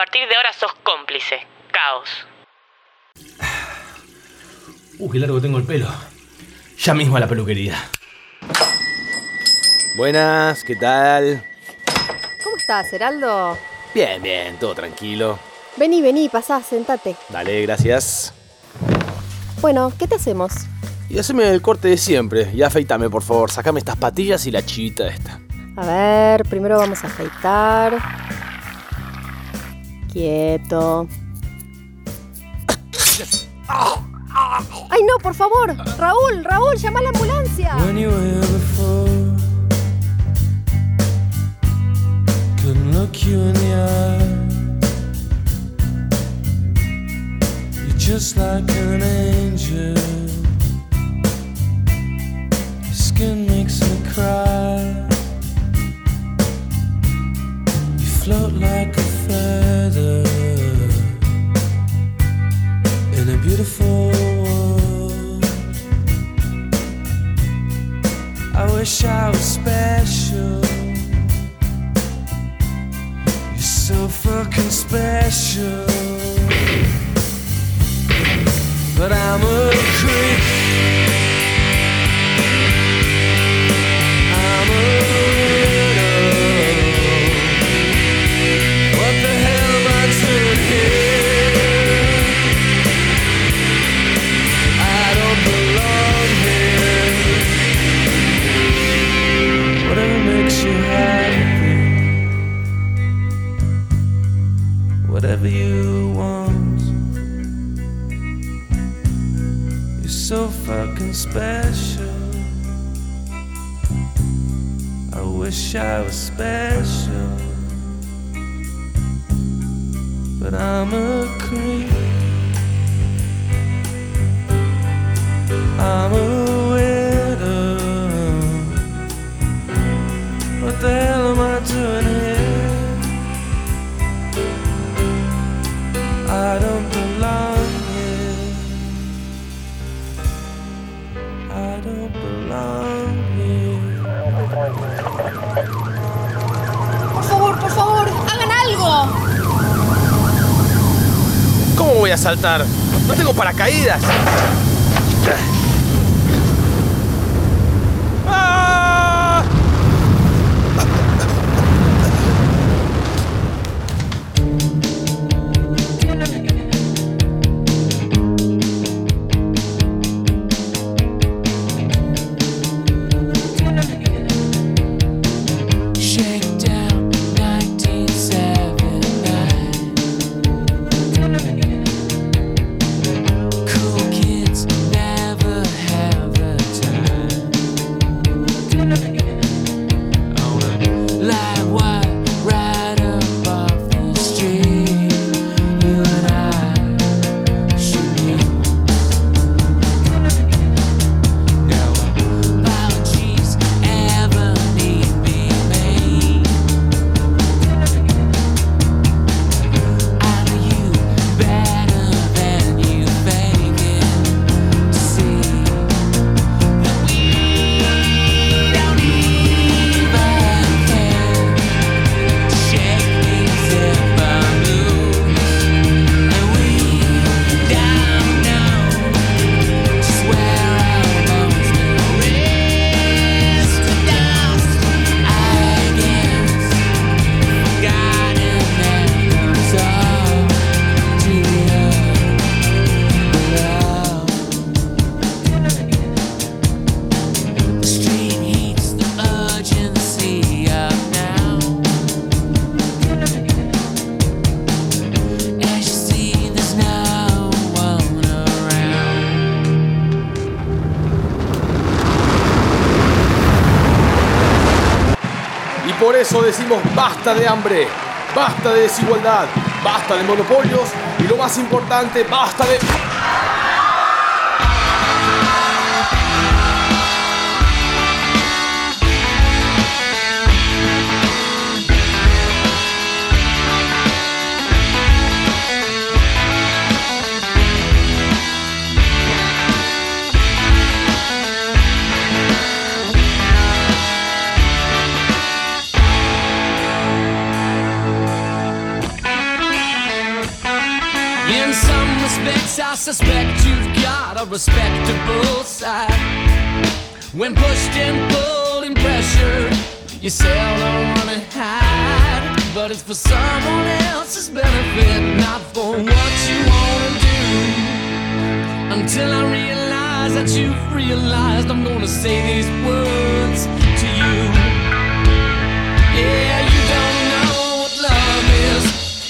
partir de ahora sos cómplice. Caos. Uh, qué largo tengo el pelo. Ya mismo a la peluquería. Buenas, ¿qué tal? ¿Cómo estás, Heraldo? Bien, bien, todo tranquilo. Vení, vení, pasá, sentate. Dale, gracias. Bueno, ¿qué te hacemos? Y haceme el corte de siempre. Y afeitame, por favor. Sacame estas patillas y la chivita esta. A ver, primero vamos a afeitar. Quieto. ¡Ay, no, por favor! Raúl, Raúl, llama a la ambulancia. You want. You're so fucking special. I wish I was special, but I'm a creep. Por favor, por favor, hagan algo. ¿Cómo voy a saltar? No tengo paracaídas. Basta de hambre, basta de desigualdad, basta de monopolios y lo más importante, basta de... suspect you've got a respectable side. When pushed and pulled and pressured, you seldom run and hide. But it's for someone else's benefit, not for what you wanna do. Until I realize that you've realized I'm gonna say these words to you. Yeah, you don't know what love is.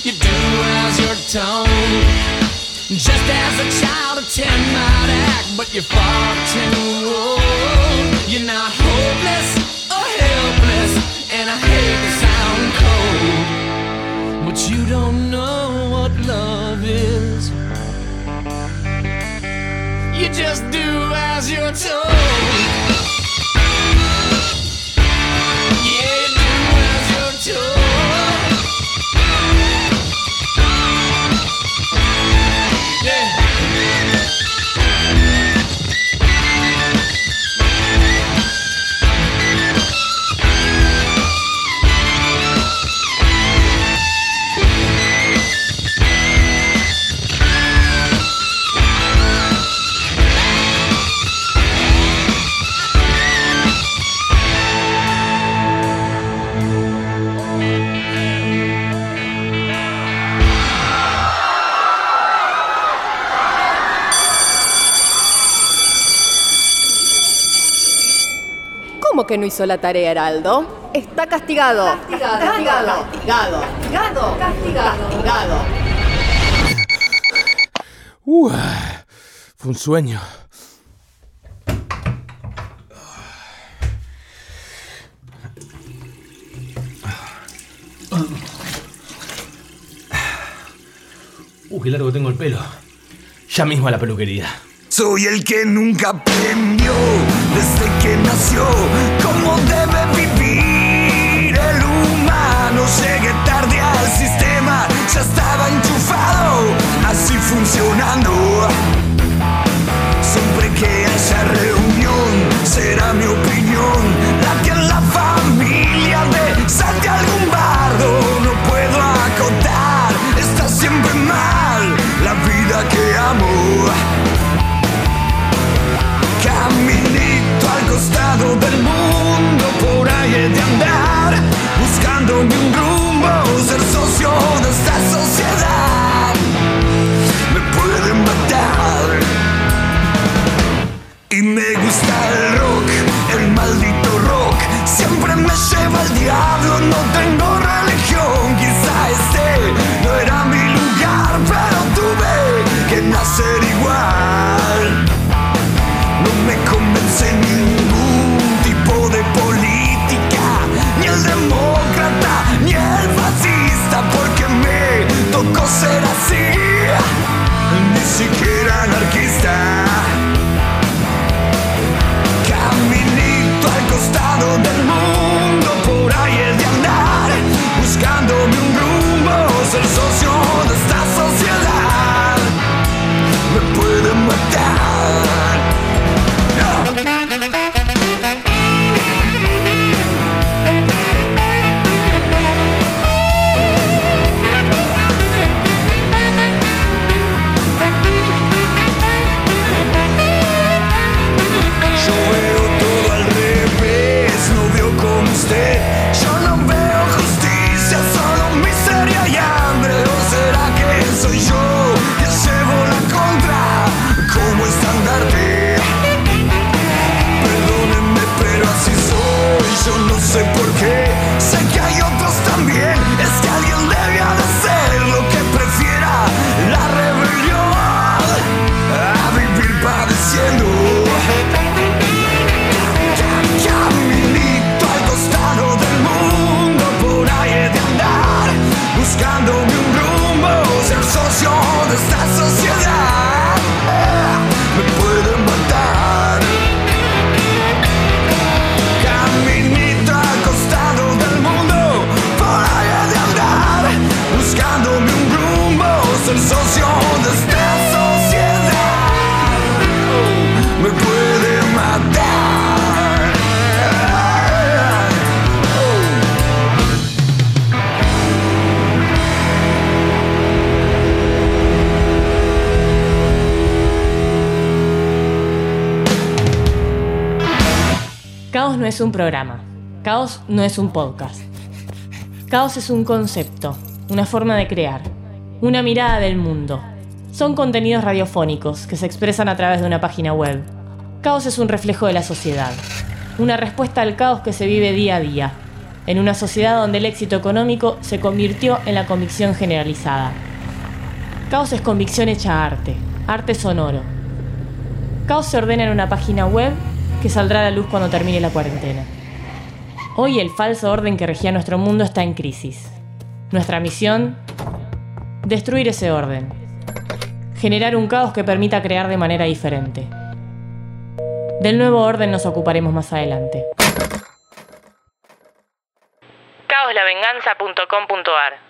You do as you're told. Just as a child of ten might act, but you're far too old. You're not hopeless or helpless, and I hate to sound cold, but you don't know what love is. You just do as you're told. ¿Cómo que no hizo la tarea, Heraldo? Está castigado. Castigado. Castigado. Castigado. Castigado. Castigado. Uh, fue un sueño. Uh, qué largo tengo el pelo. Ya mismo a la peluquería. Soy el que nunca aprendió desde que nació cómo debe vivir el humano. Llegué tarde al sistema, No tengo religión, quizá este no era mi lugar, pero tuve que nacer igual. No me convencé ningún tipo de política, ni el demócrata, ni el fascista, porque me tocó ser así, ni siquiera anarquista. Me tocó es un programa. Caos no es un podcast. Caos es un concepto, una forma de crear, una mirada del mundo. Son contenidos radiofónicos que se expresan a través de una página web. Caos es un reflejo de la sociedad, una respuesta al caos que se vive día a día, en una sociedad donde el éxito económico se convirtió en la convicción generalizada. Caos es convicción hecha arte, arte sonoro. Caos se ordena en una página web que saldrá a la luz cuando termine la cuarentena. Hoy el falso orden que regía nuestro mundo está en crisis. Nuestra misión, destruir ese orden. Generar un caos que permita crear de manera diferente. Del nuevo orden nos ocuparemos más adelante. caoslavenganza.com.ar